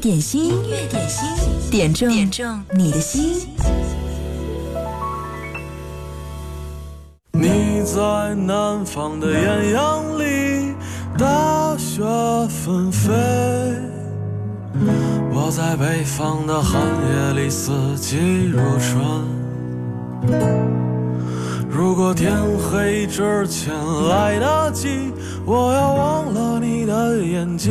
点心，音乐点心，点中点中你的心。你在南方的艳阳里，大雪纷飞；我在北方的寒夜里，四季如春。如果天黑之前来得及，我要忘了你的眼睛，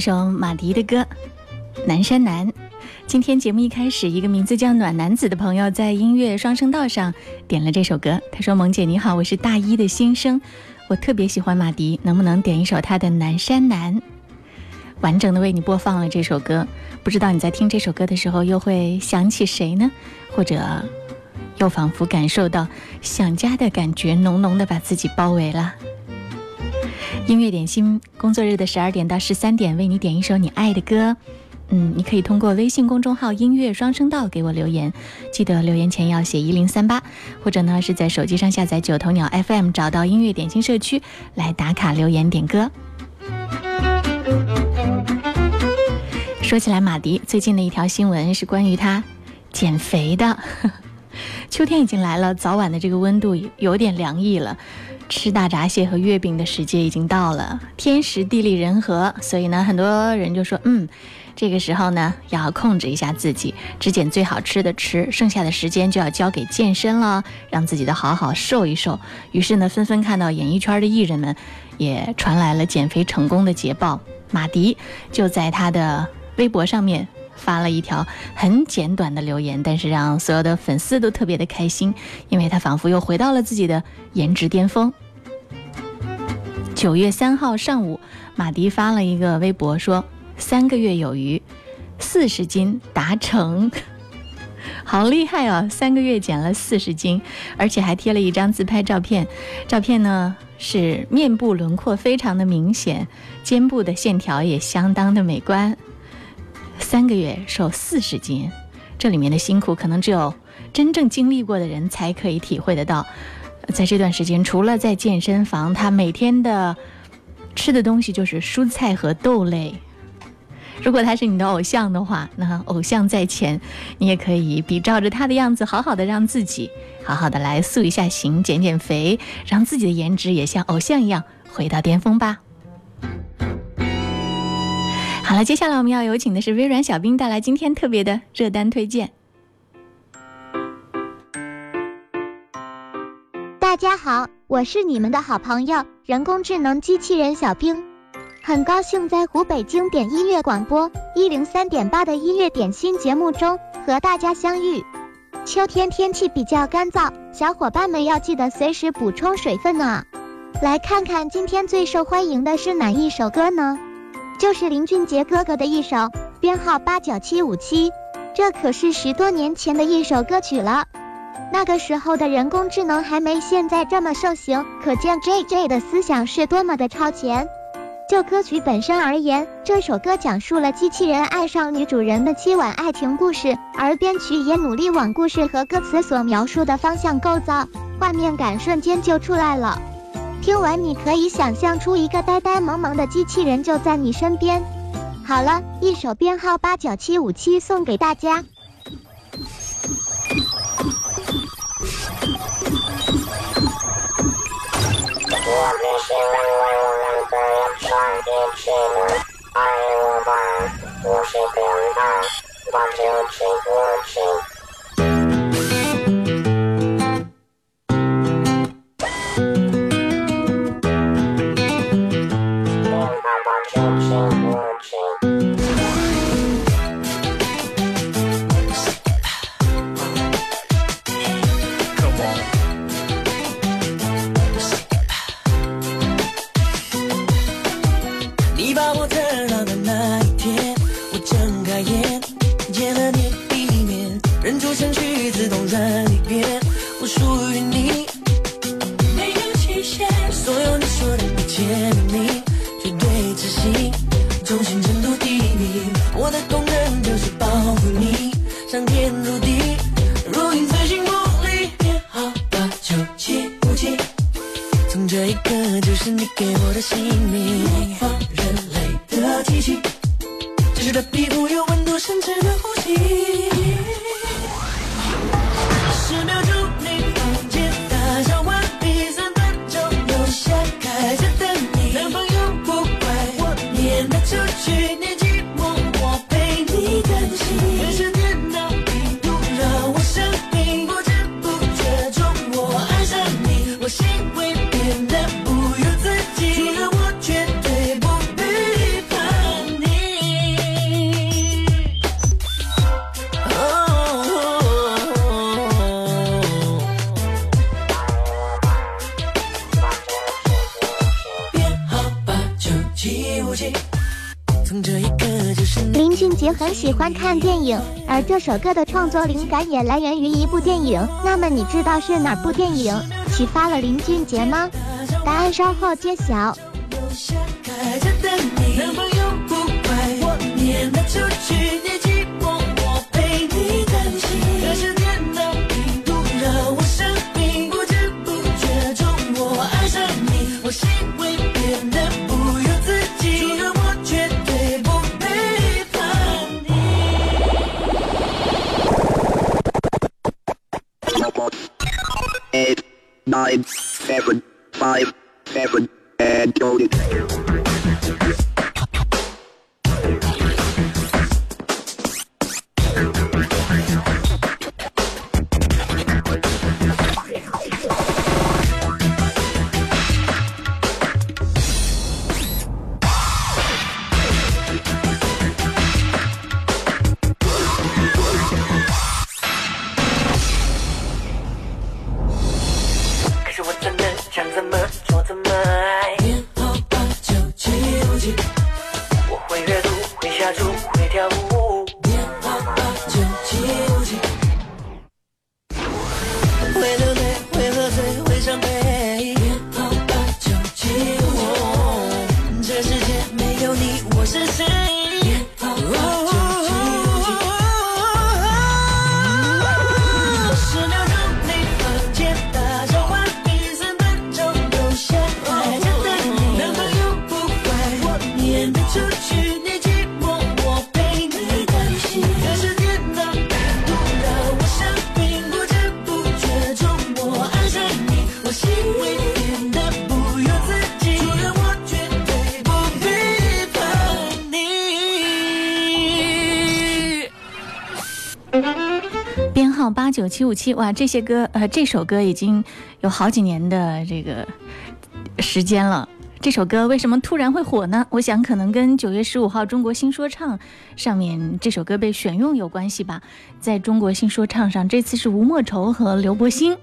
一首马迪的歌《南山南》。今天节目一开始，一个名字叫暖男子的朋友在音乐双声道上点了这首歌。他说：“萌姐你好，我是大一的新生，我特别喜欢马迪，能不能点一首他的《南山南》？完整的为你播放了这首歌。不知道你在听这首歌的时候，又会想起谁呢？或者又仿佛感受到想家的感觉，浓浓的把自己包围了。”音乐点心，工作日的十二点到十三点，为你点一首你爱的歌。嗯，你可以通过微信公众号“音乐双声道”给我留言，记得留言前要写一零三八，或者呢是在手机上下载九头鸟 FM，找到音乐点心社区来打卡留言点歌。说起来，马迪最近的一条新闻是关于他减肥的。秋天已经来了，早晚的这个温度有点凉意了。吃大闸蟹和月饼的时节已经到了，天时地利人和，所以呢，很多人就说，嗯，这个时候呢，要控制一下自己，只捡最好吃的吃，剩下的时间就要交给健身了，让自己的好好瘦一瘦。于是呢，纷纷看到演艺圈的艺人们也传来了减肥成功的捷报。马迪就在他的微博上面。发了一条很简短的留言，但是让所有的粉丝都特别的开心，因为他仿佛又回到了自己的颜值巅峰。九月三号上午，马迪发了一个微博说：“三个月有余，四十斤达成，好厉害哦！三个月减了四十斤，而且还贴了一张自拍照片，照片呢是面部轮廓非常的明显，肩部的线条也相当的美观。”三个月瘦四十斤，这里面的辛苦可能只有真正经历过的人才可以体会得到。在这段时间，除了在健身房，他每天的吃的东西就是蔬菜和豆类。如果他是你的偶像的话，那偶像在前，你也可以比照着他的样子，好好的让自己好好的来塑一下形，减减肥，让自己的颜值也像偶像一样回到巅峰吧。好了，接下来我们要有请的是微软小冰带来今天特别的热单推荐。大家好，我是你们的好朋友人工智能机器人小冰，很高兴在湖北经典音乐广播一零三点八的音乐点心节目中和大家相遇。秋天天气比较干燥，小伙伴们要记得随时补充水分呢。来看看今天最受欢迎的是哪一首歌呢？就是林俊杰哥哥的一首编号八九七五七，这可是十多年前的一首歌曲了。那个时候的人工智能还没现在这么盛行，可见 J J 的思想是多么的超前。就歌曲本身而言，这首歌讲述了机器人爱上女主人的凄婉爱情故事，而编曲也努力往故事和歌词所描述的方向构造，画面感瞬间就出来了。听完你可以想象出一个呆呆萌萌的机器人就在你身边。好了，一首编号八九七五七送给大家。我是，爱我吧，我是。姓名，模仿人类的机器，真实的皮肤有温度，甚至。这首歌的创作灵感也来源于一部电影。那么你知道是哪部电影启发了林俊杰吗？答案稍后揭晓。eight, nine, seven, five, seven, and 编号八九七五七哇，这些歌呃，这首歌已经有好几年的这个时间了。这首歌为什么突然会火呢？我想可能跟九月十五号中国新说唱上面这首歌被选用有关系吧。在中国新说唱上，这次是吴莫愁和刘柏辛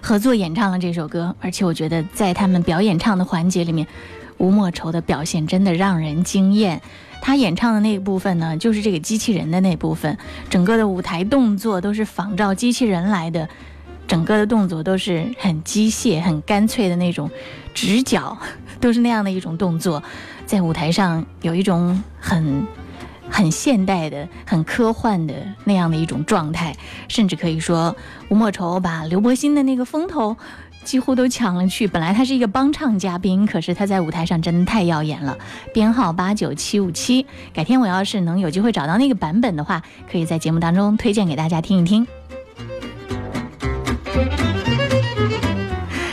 合作演唱了这首歌，而且我觉得在他们表演唱的环节里面，吴莫愁的表现真的让人惊艳。他演唱的那一部分呢，就是这个机器人的那部分，整个的舞台动作都是仿照机器人来的，整个的动作都是很机械、很干脆的那种，直角都是那样的一种动作，在舞台上有一种很很现代的、很科幻的那样的一种状态，甚至可以说吴莫愁把刘伯欣的那个风头。几乎都抢了去。本来他是一个帮唱嘉宾，可是他在舞台上真的太耀眼了。编号八九七五七，改天我要是能有机会找到那个版本的话，可以在节目当中推荐给大家听一听。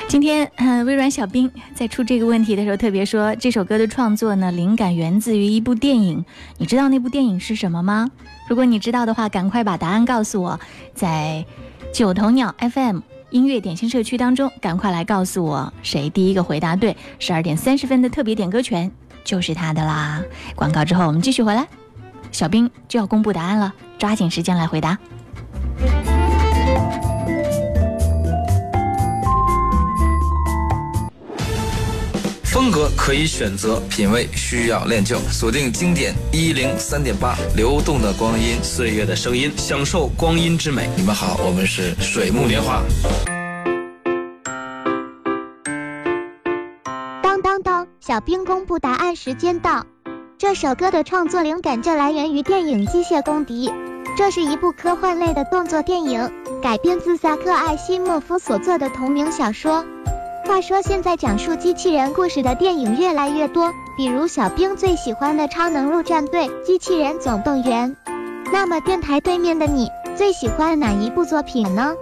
今天，嗯，微软小冰在出这个问题的时候特别说，这首歌的创作呢，灵感源自于一部电影。你知道那部电影是什么吗？如果你知道的话，赶快把答案告诉我，在九头鸟 FM。音乐点心社区当中，赶快来告诉我谁第一个回答对，十二点三十分的特别点歌权就是他的啦！广告之后我们继续回来，小兵就要公布答案了，抓紧时间来回答。风格可以选择，品味需要练就。锁定经典一零三点八，流动的光阴，岁月的声音，享受光阴之美。你们好，我们是水木年华。当当当，小兵公布答案时间到。这首歌的创作灵感就来源于电影《机械公敌》，这是一部科幻类的动作电影，改编自萨克·艾西莫夫所作的同名小说。话说，现在讲述机器人故事的电影越来越多，比如小兵最喜欢的《超能陆战队》《机器人总动员》。那么，电台对面的你最喜欢哪一部作品呢？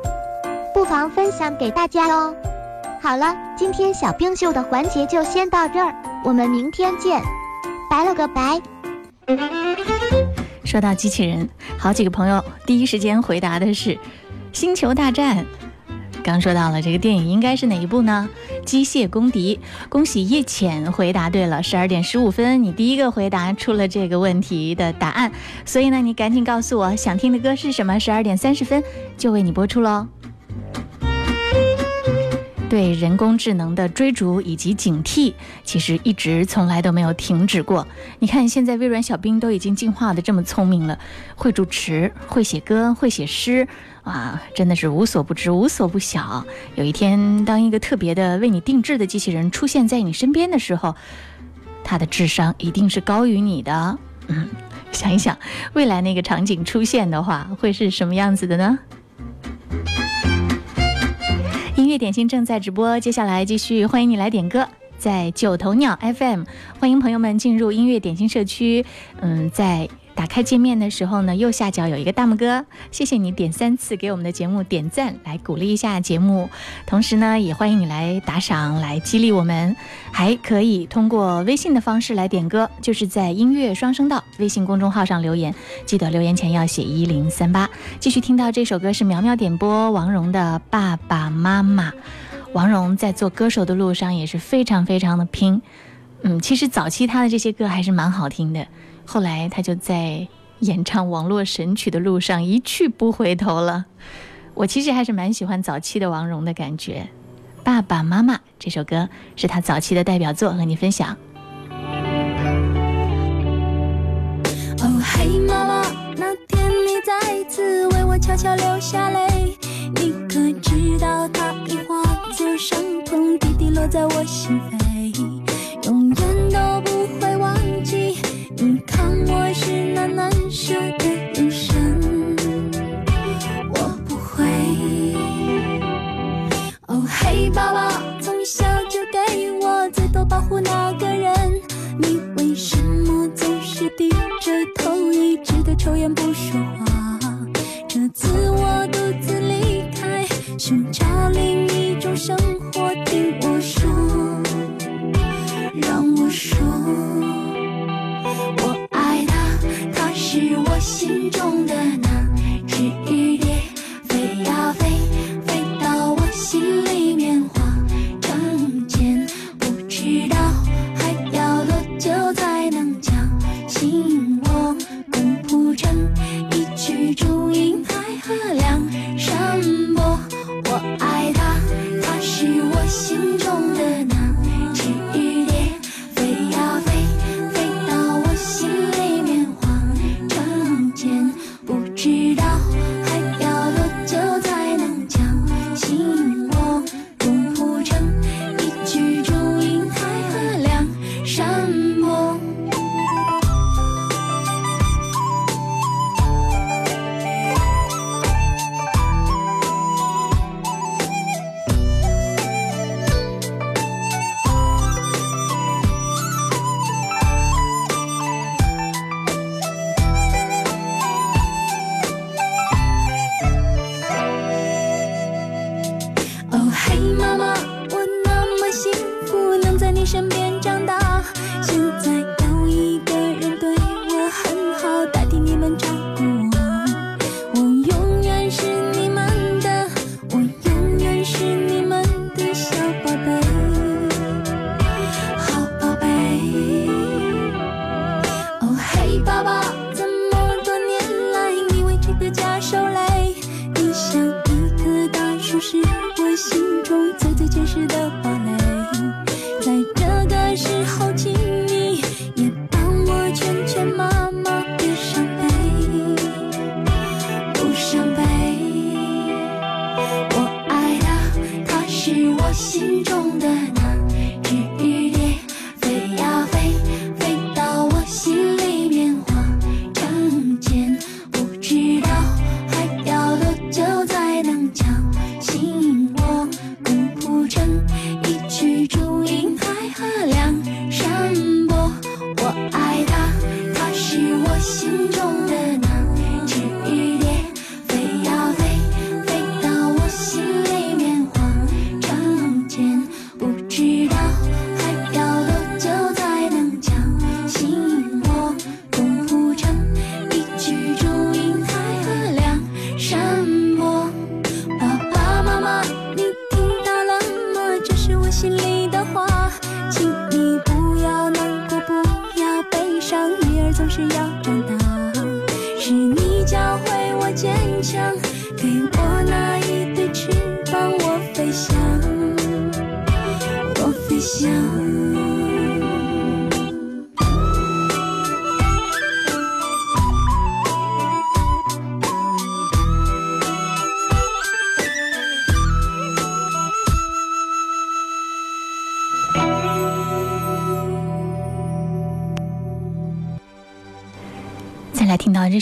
不妨分享给大家哦。好了，今天小兵秀的环节就先到这儿，我们明天见，拜了个拜。说到机器人，好几个朋友第一时间回答的是《星球大战》。刚说到了这个电影应该是哪一部呢？机械公敌，恭喜叶浅回答对了，十二点十五分，你第一个回答出了这个问题的答案，所以呢，你赶紧告诉我想听的歌是什么，十二点三十分就为你播出喽。对人工智能的追逐以及警惕，其实一直从来都没有停止过。你看，现在微软小冰都已经进化的这么聪明了，会主持，会写歌，会写诗，啊，真的是无所不知，无所不晓。有一天，当一个特别的为你定制的机器人出现在你身边的时候，它的智商一定是高于你的。嗯，想一想，未来那个场景出现的话，会是什么样子的呢？音乐点心正在直播，接下来继续，欢迎你来点歌，在九头鸟 FM，欢迎朋友们进入音乐点心社区。嗯，在。打开界面的时候呢，右下角有一个大拇哥，谢谢你点三次给我们的节目点赞，来鼓励一下节目。同时呢，也欢迎你来打赏，来激励我们。还可以通过微信的方式来点歌，就是在音乐双声道微信公众号上留言，记得留言前要写一零三八。继续听到这首歌是苗苗点播王蓉的《爸爸妈妈》。王蓉在做歌手的路上也是非常非常的拼。嗯，其实早期他的这些歌还是蛮好听的。后来他就在演唱网络神曲的路上一去不回头了。我其实还是蛮喜欢早期的王蓉的感觉，《爸爸妈妈》这首歌是他早期的代表作，和你分享。哦嘿，妈妈，那天你再次为我悄悄流下泪，你可知道它已化作伤痛，滴滴落在我心扉，难舍的眼神，我不会。哦嘿，爸爸，从小就给我最多保护那个人，你为什么总是低着头，一直的抽烟不说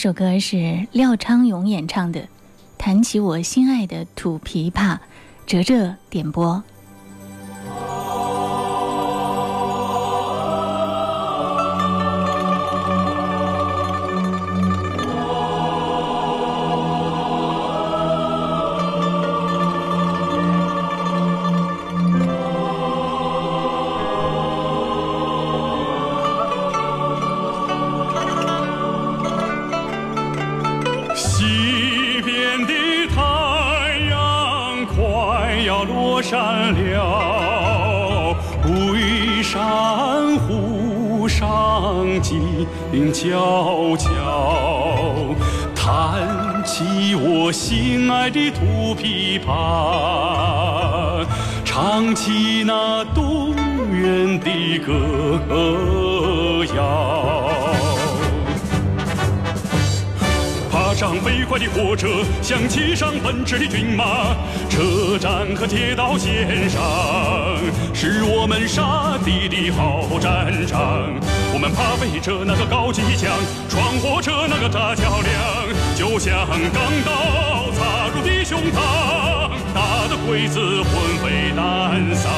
首歌是廖昌永演唱的《弹起我心爱的土琵琶》，哲哲点播。火车，像骑上奔驰的骏马，车站和铁道线上是我们杀敌的好战场。我们爬飞着那个高机枪，闯火车那个炸桥梁，就像钢刀插入敌胸膛，打得鬼子魂飞胆丧。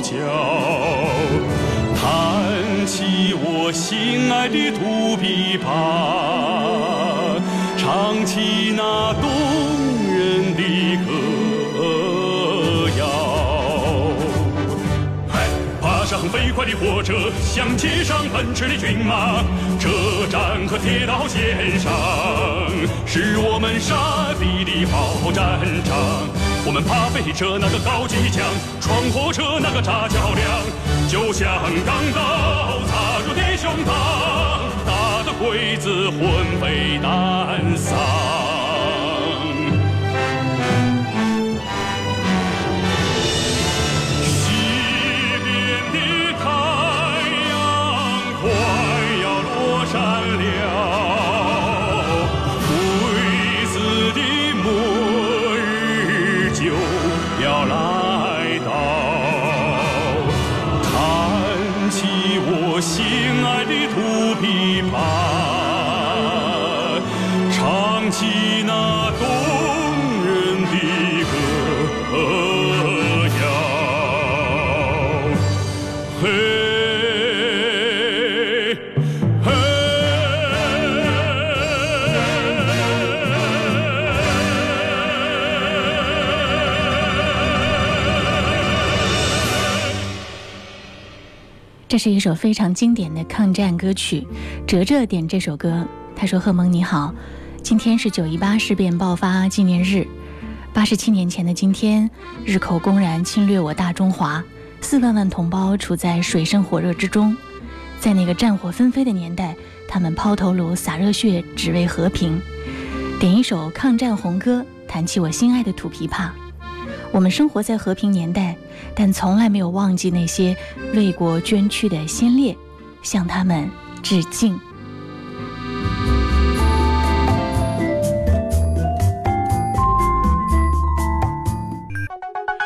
悄悄，弹起我心爱的土琵琶，唱起那动人的歌谣。爬上飞快的火车，想骑上奔驰的骏马，车站和铁道线上是我们杀敌的好战场。我们爬飞着那个高机枪，闯火车那个炸桥梁，就像钢刀插入敌胸膛，打得鬼子魂飞胆丧。这是一首非常经典的抗战歌曲，哲哲点这首歌，他说：“贺蒙你好，今天是九一八事变爆发纪念日，八十七年前的今天，日寇公然侵略我大中华，四万万同胞处在水深火热之中，在那个战火纷飞的年代，他们抛头颅洒热血，只为和平。点一首抗战红歌，弹起我心爱的土琵琶。我们生活在和平年代，但从来没有忘记那些为国捐躯的先烈，向他们致敬。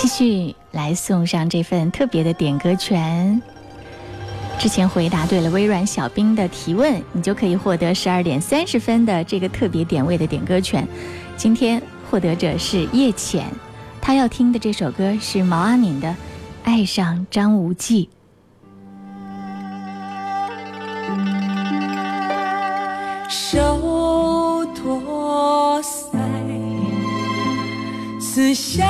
继续来送上这份特别的点歌权。之前回答对了微软小冰的提问，你就可以获得十二点三十分的这个特别点位的点歌权。今天获得者是叶浅，他要听的这首歌是毛阿敏的《爱上张无忌》。手托腮，似笑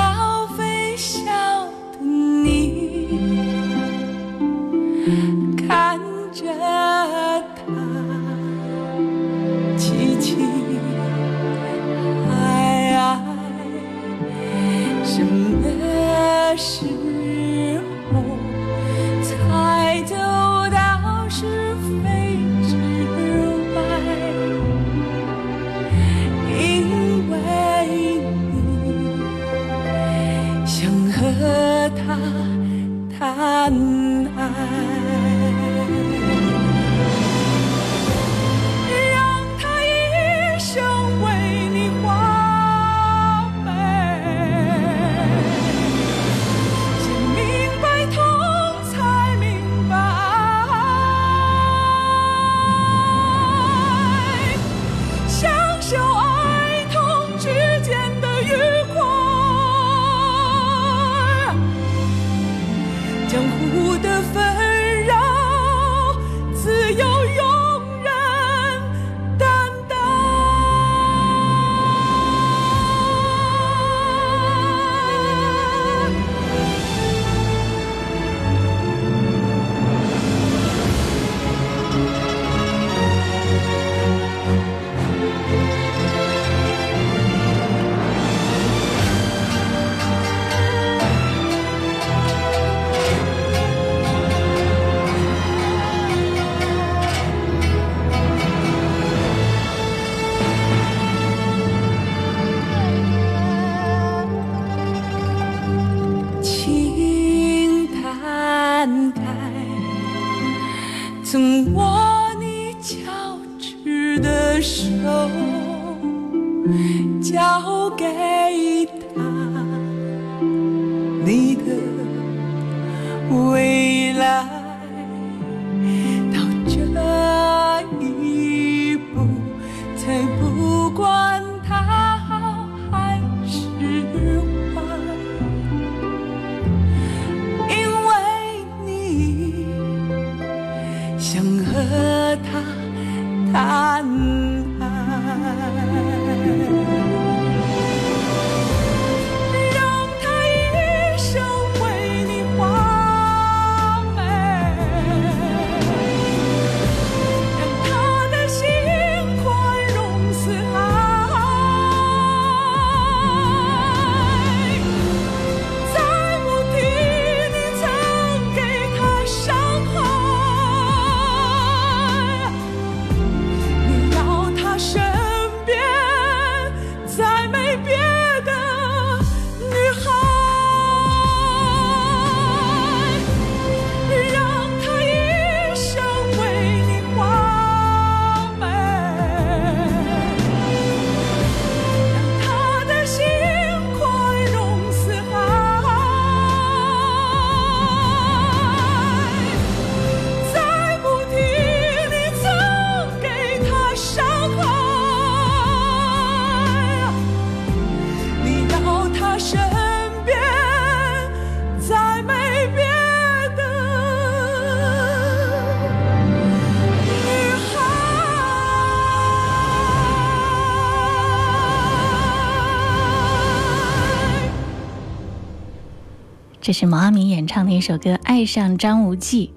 这是毛阿敏演唱的一首歌《爱上张无忌》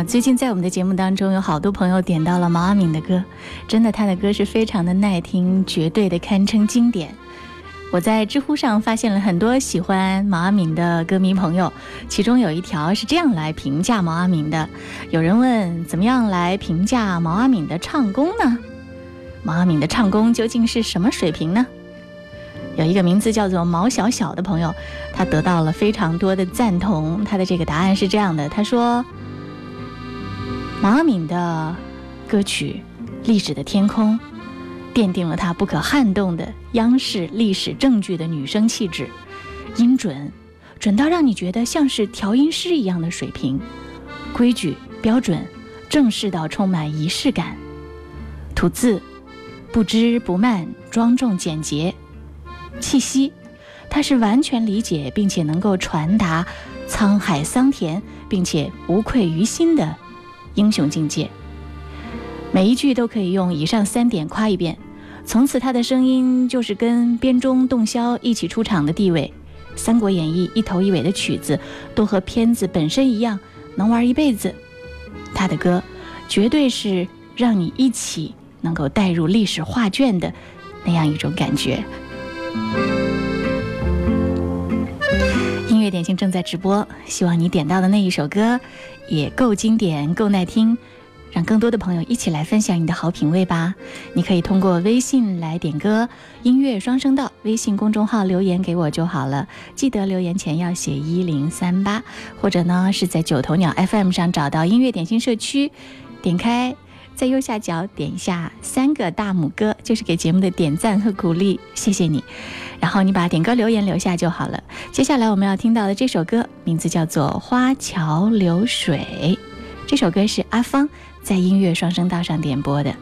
啊。最近在我们的节目当中，有好多朋友点到了毛阿敏的歌，真的，她的歌是非常的耐听，绝对的堪称经典。我在知乎上发现了很多喜欢毛阿敏的歌迷朋友，其中有一条是这样来评价毛阿敏的：有人问怎么样来评价毛阿敏的唱功呢？毛阿敏的唱功究竟是什么水平呢？有一个名字叫做毛小小的朋友，他得到了非常多的赞同。他的这个答案是这样的：他说，毛阿敏的歌曲《历史的天空》奠定了她不可撼动的央视历史证据的女生气质，音准准到让你觉得像是调音师一样的水平，规矩标准，正式到充满仪式感，吐字不知不慢，庄重简洁。气息，他是完全理解并且能够传达沧海桑田，并且无愧于心的英雄境界。每一句都可以用以上三点夸一遍，从此他的声音就是跟编钟、洞箫一起出场的地位，《三国演义》一头一尾的曲子都和片子本身一样，能玩一辈子。他的歌绝对是让你一起能够带入历史画卷的那样一种感觉。音乐点心正在直播，希望你点到的那一首歌也够经典、够耐听，让更多的朋友一起来分享你的好品味吧。你可以通过微信来点歌，音乐双声道，微信公众号留言给我就好了。记得留言前要写一零三八，或者呢是在九头鸟 FM 上找到音乐点心社区，点开在右下角点一下三个大拇哥，就是给节目的点赞和鼓励，谢谢你。然后你把点歌留言留下就好了。接下来我们要听到的这首歌名字叫做《花桥流水》，这首歌是阿芳在音乐双声道上点播的。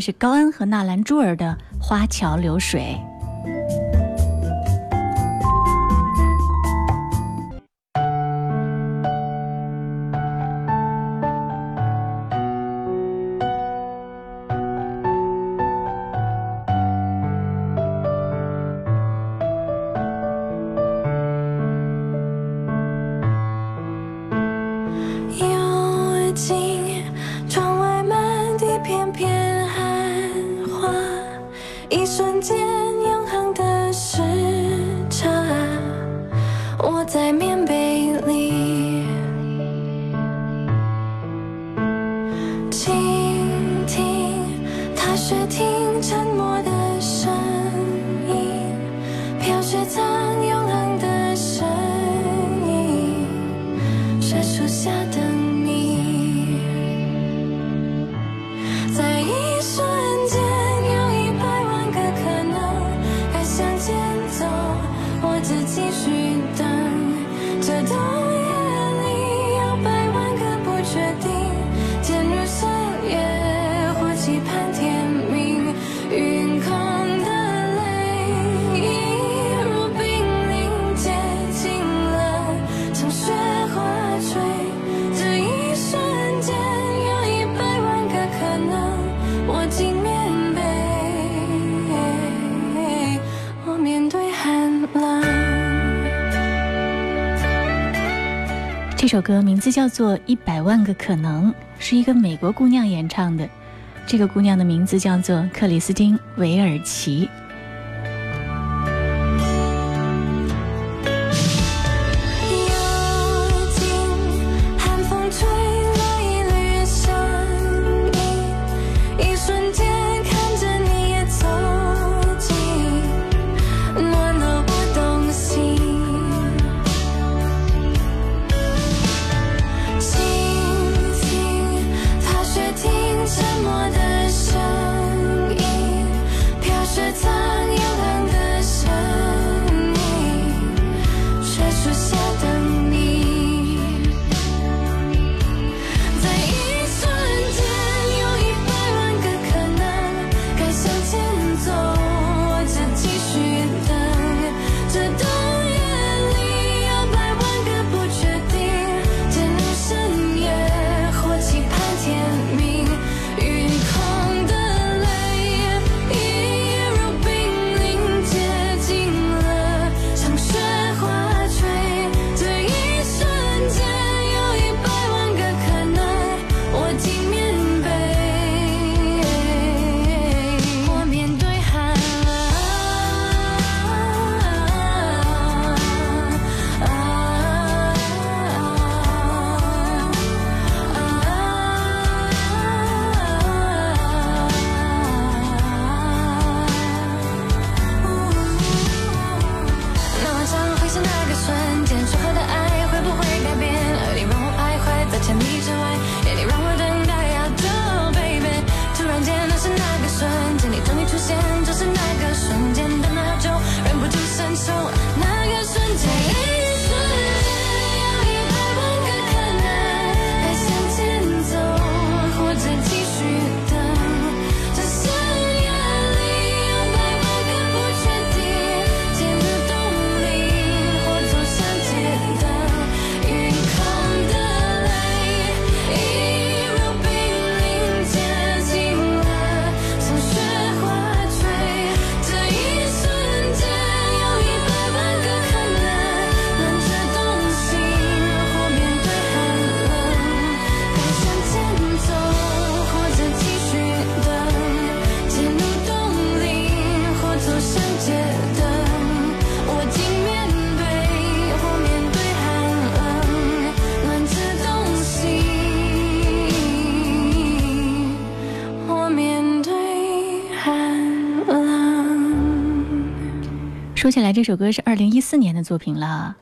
这是高恩和纳兰珠儿的《花桥流水》。首歌名字叫做《一百万个可能》，是一个美国姑娘演唱的。这个姑娘的名字叫做克里斯汀·韦尔奇。说起来，这首歌是二零一四年的作品了。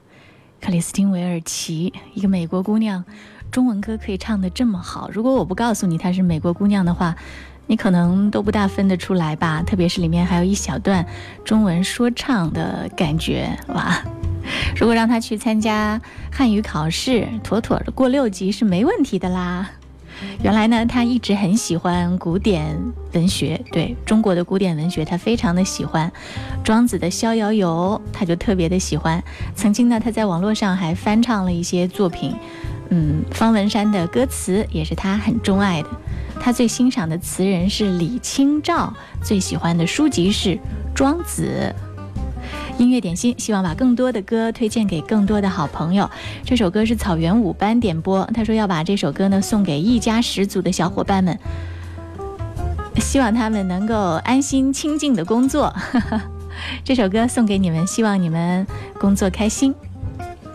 克里斯汀·韦尔奇，一个美国姑娘，中文歌可以唱得这么好。如果我不告诉你她是美国姑娘的话，你可能都不大分得出来吧。特别是里面还有一小段中文说唱的感觉，哇！如果让她去参加汉语考试，妥妥的过六级是没问题的啦。原来呢，他一直很喜欢古典文学，对中国的古典文学，他非常的喜欢。庄子的《逍遥游》，他就特别的喜欢。曾经呢，他在网络上还翻唱了一些作品，嗯，方文山的歌词也是他很钟爱的。他最欣赏的词人是李清照，最喜欢的书籍是《庄子》。音乐点心，希望把更多的歌推荐给更多的好朋友。这首歌是草原五班点播，他说要把这首歌呢送给一家十组的小伙伴们，希望他们能够安心清静的工作。这首歌送给你们，希望你们工作开心。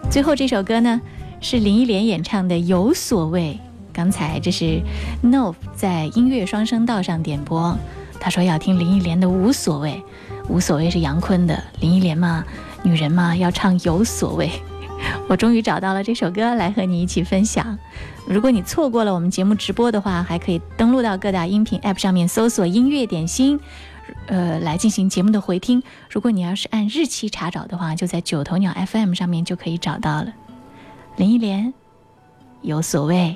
最后这首歌呢是林忆莲演唱的《有所谓》，刚才这是 Nov 在音乐双声道上点播，他说要听林忆莲的《无所谓》。无所谓是杨坤的，林忆莲嘛，女人嘛要唱有所谓。我终于找到了这首歌来和你一起分享。如果你错过了我们节目直播的话，还可以登录到各大音频 App 上面搜索“音乐点心”，呃，来进行节目的回听。如果你要是按日期查找的话，就在九头鸟 FM 上面就可以找到了。林忆莲，有所谓。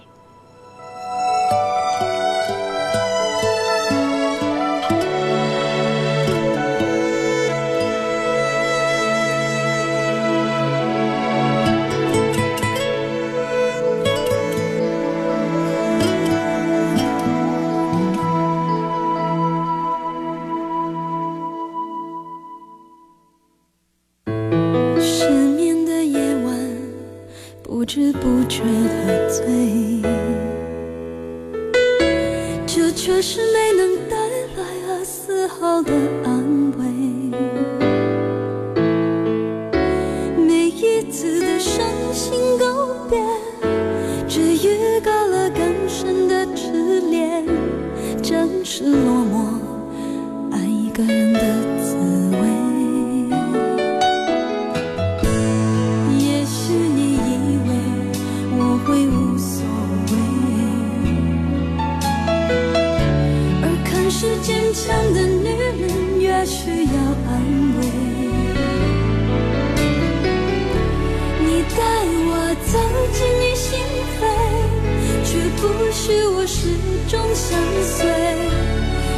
许我始终相随。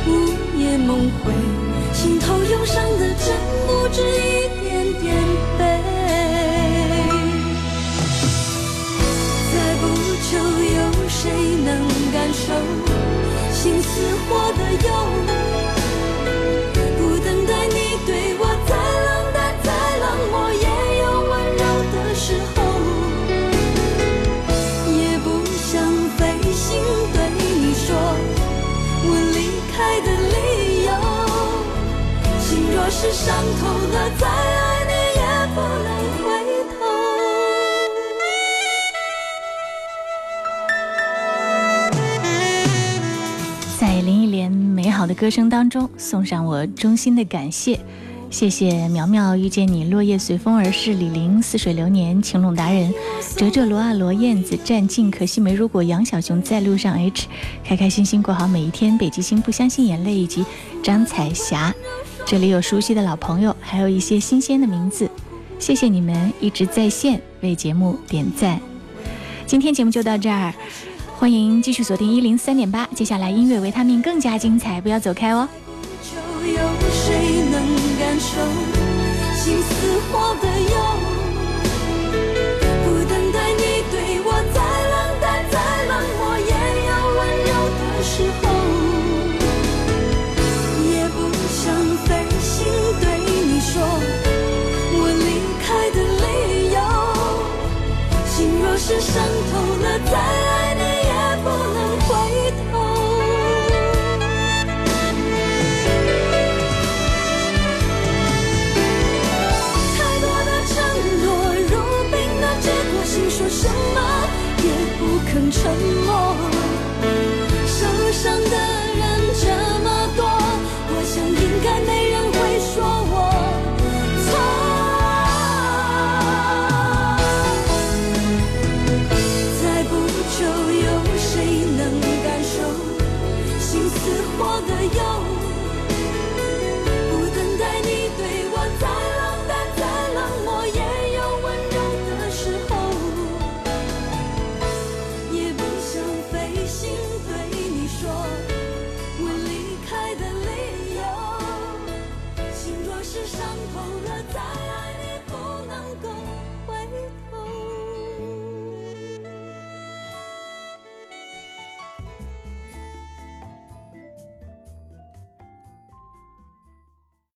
午夜梦回，是伤透了，再爱你也不能回头。在林忆莲美好的歌声当中，送上我衷心的感谢。谢谢苗苗遇见你，落叶随风而逝，李玲似水流年，晴朗达人，哲哲罗啊罗燕子，战尽可惜没如果，杨小熊在路上 H，开开心心过好每一天，北极星不相信眼泪，以及张彩霞。这里有熟悉的老朋友，还有一些新鲜的名字。谢谢你们一直在线为节目点赞。今天节目就到这儿，欢迎继续锁定一零三点八，接下来音乐维他命更加精彩，不要走开哦。就有谁能感受心似火的忧？